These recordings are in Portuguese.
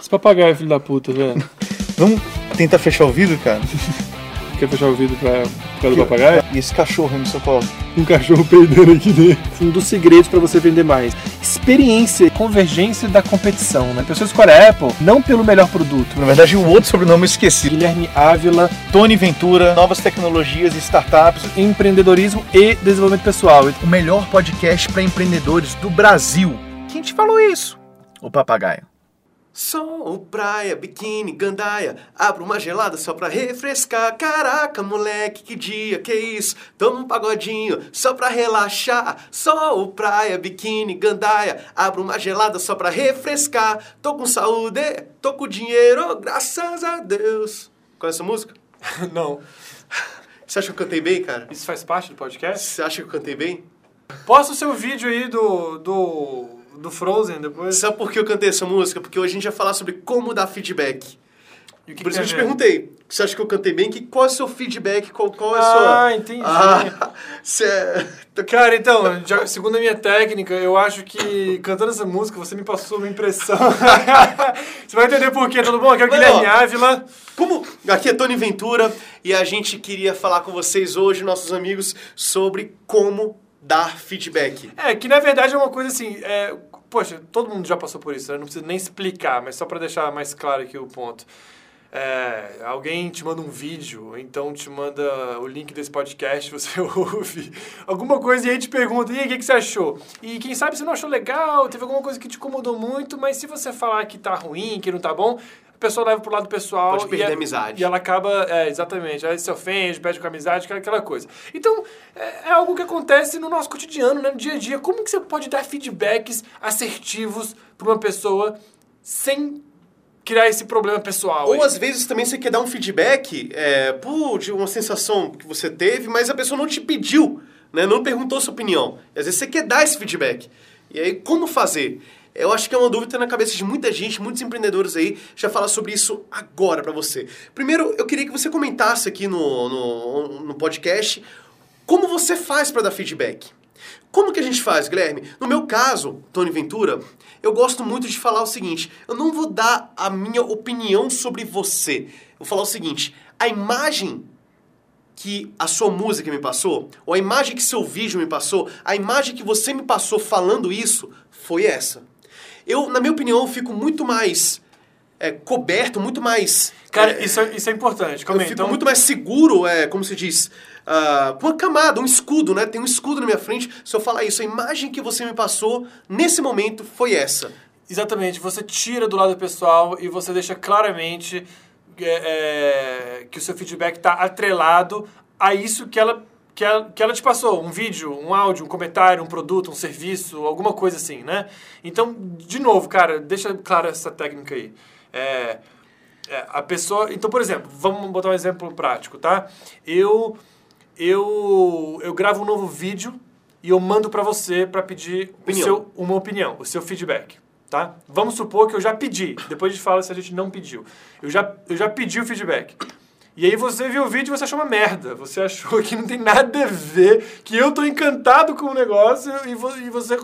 Esse papagaio, filho da puta, velho. Vamos tentar fechar o vidro, cara? Quer fechar o vidro pra, pra do papagaio? E esse cachorro aí no São Paulo? Um cachorro peidando aqui dentro. Um dos segredos pra você vender mais. Experiência, convergência da competição, né? Pessoas escolhem a Apple não pelo melhor produto. Na verdade, o outro sobrenome eu esqueci. Guilherme Ávila, Tony Ventura, novas tecnologias e startups. empreendedorismo e desenvolvimento pessoal. O melhor podcast para empreendedores do Brasil. Quem te falou isso? O papagaio. Sol, praia, biquíni, gandaia, abro uma gelada só pra refrescar. Caraca, moleque, que dia, que isso? Toma um pagodinho só pra relaxar. Sol, praia, biquíni, gandaia, abro uma gelada só pra refrescar. Tô com saúde, tô com dinheiro, graças a Deus. Conhece essa música? Não. Você acha que eu cantei bem, cara? Isso faz parte do podcast? Você acha que eu cantei bem? Posta o seu vídeo aí do, do, do Frozen depois. Sabe por que eu cantei essa música? Porque hoje a gente vai falar sobre como dar feedback. Que Por que isso que eu a te ver? perguntei. Você acha que eu cantei bem? Que, qual é o seu feedback? Qual, qual é Ah, sua... entendi. Ah, é... Cara, então, já- segundo a minha técnica, eu acho que cantando essa música você me passou uma impressão. você vai entender por quê, tudo bom? Aqui é o Não. Guilherme Ávila. Como... Aqui é Tony Ventura e a gente queria falar com vocês hoje, nossos amigos, sobre como dar feedback. É, que na verdade é uma coisa assim. É, poxa, todo mundo já passou por isso, né? Não precisa nem explicar, mas só pra deixar mais claro aqui o ponto. É, alguém te manda um vídeo, então te manda o link desse podcast, você ouve alguma coisa e aí te pergunta, e aí, o que, que você achou? E quem sabe você não achou legal, teve alguma coisa que te incomodou muito, mas se você falar que tá ruim, que não tá bom, a pessoa leva pro lado pessoal. Pode perder e a amizade. E ela acaba, é, exatamente, aí se ofende, perde com a amizade, aquela, aquela coisa. Então, é, é algo que acontece no nosso cotidiano, né, no dia a dia. Como que você pode dar feedbacks assertivos para uma pessoa sem criar esse problema pessoal? Ou aí? às vezes também você quer dar um feedback é, por de uma sensação que você teve, mas a pessoa não te pediu, né? não perguntou sua opinião. E às vezes você quer dar esse feedback. E aí, como fazer? Eu acho que é uma dúvida na cabeça de muita gente, muitos empreendedores aí, já falar sobre isso agora pra você. Primeiro, eu queria que você comentasse aqui no, no, no podcast como você faz pra dar feedback. Como que a gente faz, Guilherme? No meu caso, Tony Ventura, eu gosto muito de falar o seguinte: eu não vou dar a minha opinião sobre você. Eu vou falar o seguinte: a imagem que a sua música me passou, ou a imagem que seu vídeo me passou, a imagem que você me passou falando isso, foi essa. Eu, na minha opinião, eu fico muito mais é, coberto, muito mais. Cara, é, isso, é, isso é importante. eu Calma aí, fico então, muito mais seguro, é, como se diz, com uma camada, um escudo, né? Tem um escudo na minha frente. Se eu falar isso, a imagem que você me passou nesse momento foi essa. Exatamente, você tira do lado pessoal e você deixa claramente é, é, que o seu feedback está atrelado a isso que ela, que, ela, que ela te passou. Um vídeo, um áudio, um comentário, um produto, um serviço, alguma coisa assim, né? Então, de novo, cara, deixa clara essa técnica aí. É, é, a pessoa... Então, por exemplo, vamos botar um exemplo prático, tá? Eu, eu, eu gravo um novo vídeo e eu mando para você para pedir o Opinião. seu, uma opinião, o seu feedback, tá? Vamos supor que eu já pedi, depois a gente fala se a gente não pediu. Eu já, eu já pedi o feedback. E aí você viu o vídeo e você achou uma merda. Você achou que não tem nada a ver, que eu tô encantado com o negócio e, vo- e você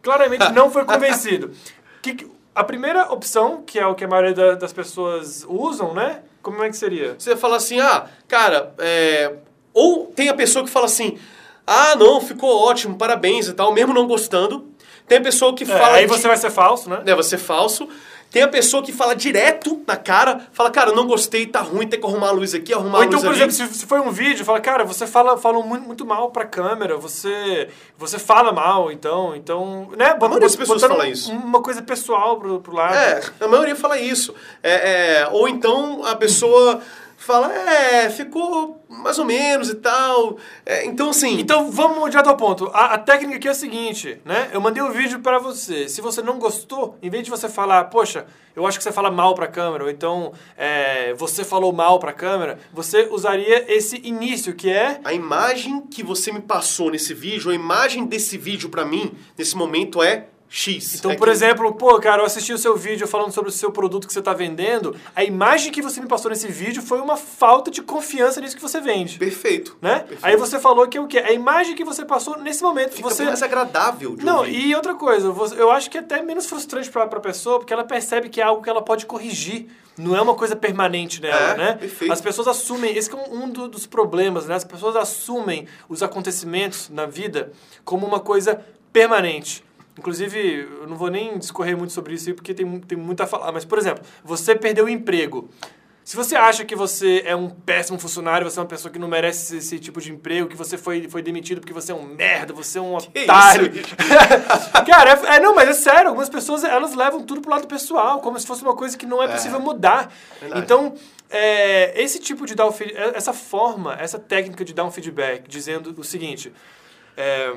claramente não foi convencido. Que que- a primeira opção, que é o que a maioria da- das pessoas usam, né? Como é que seria? Você fala assim, ah, cara, é... ou tem a pessoa que fala assim, ah, não, ficou ótimo, parabéns e tal, mesmo não gostando. Tem a pessoa que É, fala. aí de- você vai ser falso, né? Deve ser falso. Tem a pessoa que fala direto na cara, fala, cara, não gostei, tá ruim, tem que arrumar a luz aqui, arrumar Ou a então, luz por ali. exemplo, se, foi um vídeo, fala, cara, você fala, fala muito, muito mal pra câmera, você, você fala mal, então, então, né? maioria das pessoas fala isso. Uma coisa pessoal pro, pro lado. É, a maioria fala isso. É, é, ou então a pessoa fala, é, ficou mais ou menos e tal. É, então, assim. Então vamos direto ao ponto. A, a técnica aqui é a seguinte, né? Eu mandei o vídeo pra você. Se você não gostou, em vez de você falar, poxa, eu acho que você fala mal pra câmera, ou então é, você falou mal pra câmera, você usaria esse início que é A imagem que você me passou nesse vídeo, a imagem desse vídeo pra mim, nesse momento, é X. Então, É por que- exemplo, pô, cara, eu assisti o seu vídeo falando sobre o seu produto que você está vendendo. A imagem que você me passou nesse vídeo foi uma falta de confiança nisso que você vende. Perfeito. Né? Perfeito. Aí você falou que é o quê? A imagem que você passou nesse momento. Fica você mais agradável Não, ouvir. e outra coisa, eu acho que é até menos frustrante pra, pra pessoa, porque ela percebe que é algo que ela pode corrigir. Não é uma coisa permanente nela, É, né? perfeito. As pessoas assumem, esse é um do- dos problemas, né? As pessoas assumem os acontecimentos na vida como uma coisa permanente. Inclusive, eu não vou nem discorrer muito sobre isso aí, porque tem, tem muito a falar. Mas, por exemplo, você perdeu o emprego. Se você acha que você é um péssimo funcionário, você é uma pessoa que não merece esse, esse tipo de emprego, que você foi, foi demitido porque você é um merda, você é um Que otário. Cara, é, é- não, mas é sério, algumas pessoas elas levam tudo pro lado pessoal, como se fosse uma coisa que não é possível mudar. Verdade. Então, é, esse tipo de dar o é- essa forma, essa técnica de dar um feedback, dizendo o seguinte, é,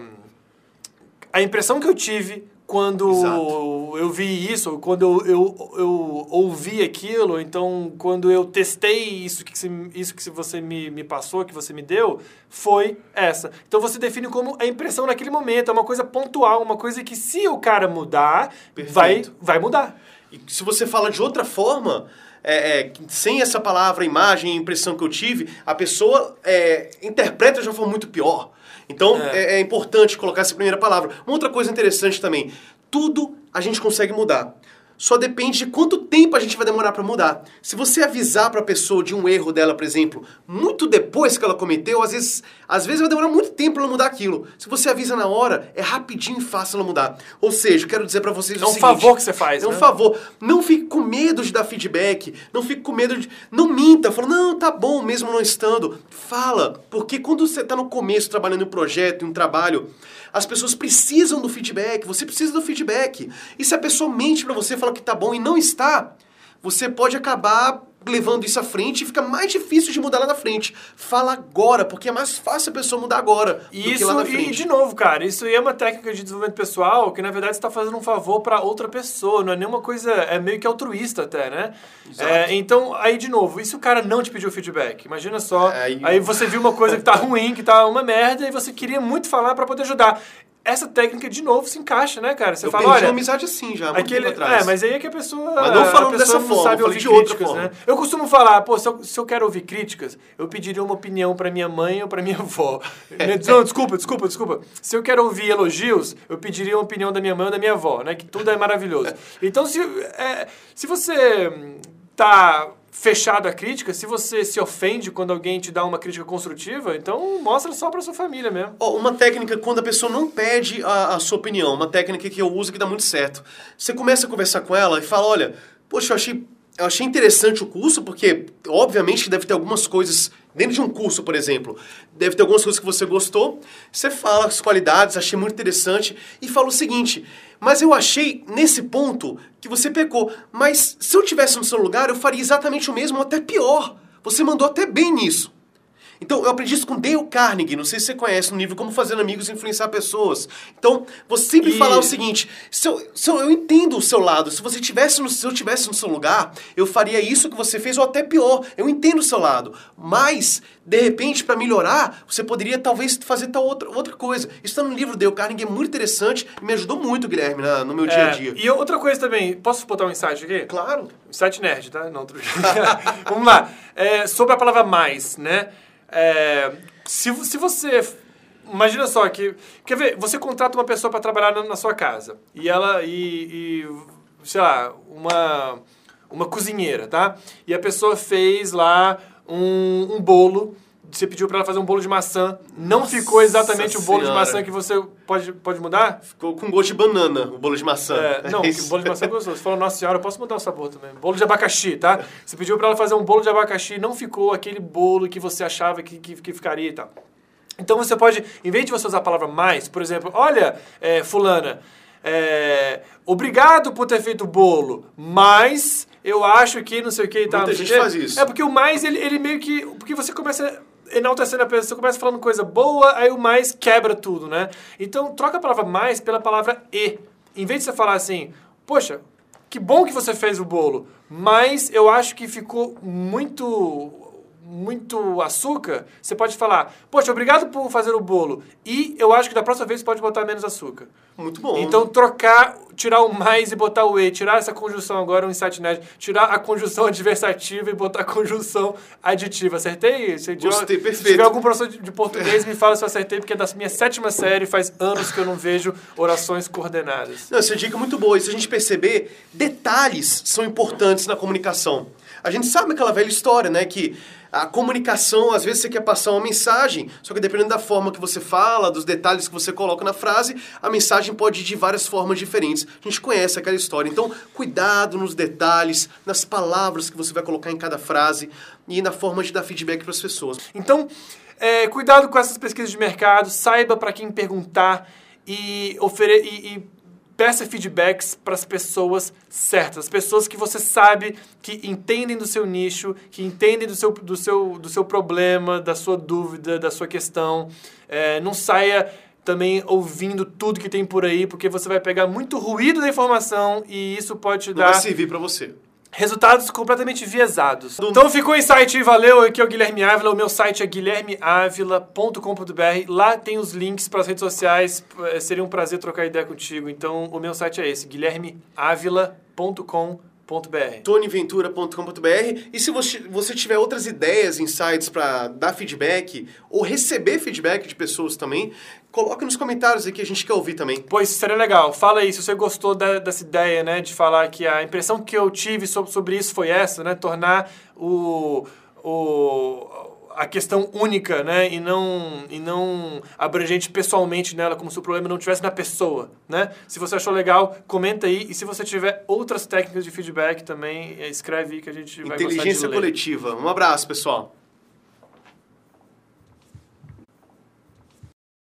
a impressão que eu tive quando Exato. eu vi isso, quando eu, eu, eu ouvi aquilo, então quando eu testei isso que, você, isso que você me, me passou, que você me deu, foi essa. Então você define como a impressão naquele momento, é uma coisa pontual, uma coisa que se o cara mudar, vai, vai mudar. E se você fala de outra forma, é, é, sem essa palavra, imagem, impressão que eu tive, a pessoa é, interpreta de uma forma muito pior. Então É. é. é importante colocar essa primeira palavra. Uma outra coisa interessante também: tudo a gente consegue mudar. Só depende de quanto tempo a gente vai demorar para mudar. Se você avisar para a pessoa de um erro dela, por exemplo, muito depois que ela cometeu, às vezes, às vezes vai demorar muito tempo para ela mudar aquilo. Se você avisa na hora, é rapidinho e fácil ela mudar. Ou seja, eu quero dizer para vocês É o um seguinte, favor que você faz, É um né? favor. Não fique com medo de dar feedback. Não fique com medo de. Não minta. Fala, não, tá bom, mesmo não estando. Fala. Porque quando você tá no começo trabalhando em um projeto, em um trabalho, as pessoas precisam do feedback. Você precisa do feedback. E se a pessoa mente pra você, fala que tá bom e não está, você pode acabar levando isso à frente e fica mais difícil de mudar lá na frente. Fala agora, porque é mais fácil a pessoa mudar agora do que Isso, lá na e frente. de novo, cara, isso aí é uma técnica de desenvolvimento pessoal que, na verdade, está fazendo um favor para outra pessoa, não é nenhuma coisa, é meio que altruísta até, né? É, então, aí, de novo, e se o cara não te pediu feedback? Imagina só, É, Aí- aí você viu uma coisa que tá ruim, que tá uma merda, e você queria muito falar para poder ajudar. Essa técnica, de novo, se encaixa, né, cara? Você eu fala, olha... uma amizade assim já, Aquele, é, mas aí é que a pessoa. Mas não a falando pessoa dessa não forma, sabe ouvir de outra críticas, forma. né? Eu costumo falar, pô, se eu, se eu quero ouvir críticas, eu pediria uma opinião pra minha mãe ou pra minha avó. não, desculpa, desculpa, desculpa. Se eu quero ouvir elogios, eu pediria uma opinião da minha mãe ou da minha avó, né? Que tudo é maravilhoso. Então, se, é, se você hum, tá fechado à crítica, se você se ofende quando alguém te dá uma crítica construtiva, então mostra só pra sua família mesmo. Ó, uma técnica quando a pessoa não pede a, a sua opinião, uma técnica que eu uso que dá muito certo. Você começa a conversar com ela e fala, olha, poxa, eu achei, eu achei interessante o curso, porque obviamente deve ter algumas coisas, dentro de um curso, por exemplo, deve ter algumas coisas que você gostou, você fala as qualidades, achei muito interessante, e fala o seguinte, mas eu achei nesse ponto que você pecou, mas se eu tivesse no seu lugar, eu faria exatamente o mesmo, ou até pior. Você mandou até bem nisso. Então, eu aprendi isso com Dale Carnegie, não sei se você conhece no livro Como Fazer Amigos e Influenciar Pessoas. Então, você sempre E- falar o seguinte, se eu, se eu, eu entendo o seu lado, se você tivesse no, se eu tivesse no seu lugar, eu faria isso que você fez, ou até pior, eu entendo o seu lado. Mas, de repente, para melhorar, você poderia talvez fazer tal outra, outra coisa. Isso está no livro Dale Carnegie, é muito interessante e me ajudou muito, Guilherme, na- no meu dia a É, dia. E outra coisa também, posso botar um insight aqui? Claro. Site nerd, tá? Não, outro... Vamos lá. É, sobre a palavra mais, né? É, se, se você... Imagina só que... Quer ver? Você contrata uma pessoa para trabalhar na, na sua casa. E ela... E, e, sei lá, uma, uma cozinheira, tá? E a pessoa fez lá um, um bolo... Você pediu para ela fazer um bolo de maçã. Não Nossa ficou exatamente o bolo de maçã que você pode, pode mudar? Ficou com gosto de banana, o bolo de maçã. É, não, É isso. bolo de maçã é gostoso. Você falou, nossa senhora, eu posso mudar o sabor também. Bolo de abacaxi, tá? Você pediu pra ela fazer um bolo de abacaxi, não ficou aquele bolo que você achava que, que, que ficaria e tal. Então você pode, em vez de você usar a palavra mais, por exemplo, olha, é, fulana, é, obrigado por ter feito o bolo, mas eu acho que não sei o que e tal. Muita o gente faz isso. É porque o mais, ele, ele meio que... Porque você começa enaltecendo a pessoa, você começa falando coisa boa, aí o mais quebra tudo, né? Então, troca a palavra mais pela palavra e. Em vez de você falar assim, poxa, que bom que você fez o bolo, mas eu acho que ficou muito muito açúcar, você pode falar, poxa, obrigado por fazer o bolo. E eu acho que da próxima vez você pode botar menos açúcar. Muito bom. Então, trocar, tirar o mais e botar o e, tirar essa conjunção agora, um insight nerd, tirar a conjunção adversativa e botar a conjunção aditiva. Acertei? Se Gostei, Se perfeito. tiver algum professor de de português, me fala se eu acertei, porque é da minha sétima série, faz anos que eu não vejo orações coordenadas. Não, essa dica é muito boa. E se a gente perceber, detalhes são importantes na comunicação. A gente sabe aquela velha história, né? Que a comunicação, às vezes você quer passar uma mensagem, só que dependendo da forma que você fala, dos detalhes que você coloca na frase, a mensagem pode ir de várias formas diferentes. A gente conhece aquela história. Então, cuidado nos detalhes, nas palavras que você vai colocar em cada frase e na forma de dar feedback para as pessoas. Então, é, cuidado com essas pesquisas de mercado, saiba para quem perguntar e, ofere e, e peça feedbacks para as pessoas certas, as pessoas que você sabe que entendem do seu nicho, que entendem do seu, do seu, do seu problema, da sua dúvida, da sua questão. É, não saia também ouvindo tudo que tem por aí, porque você vai pegar muito ruído da informação e isso pode te Não dar vai servir para você. Resultados completamente viesados. Então ficou o insight, valeu. Aqui é o Guilherme Ávila. O meu site é guilhermeavila.com.br. Lá tem os links para as redes sociais. Eh, Seria um prazer trocar ideia contigo. Então o meu site é esse, guilhermeavila.com.br. tonyventura.com.br e se você, você tiver outras ideias, insights para dar feedback ou receber feedback de pessoas também, coloca nos comentários aqui, a gente quer ouvir também. Pois seria legal. Fala aí se você gostou da- dessa ideia, né? De falar que a impressão que eu tive sobre, sobre isso foi essa, né? Tornar o, o, a questão única, né? E não, e não abrangente pessoalmente nela, como se o problema não estivesse na pessoa, né? Se você achou legal, comenta aí. E se você tiver outras técnicas de feedback também, eh, escreve aí que a gente vai Inteligência coletiva. Um abraço, pessoal.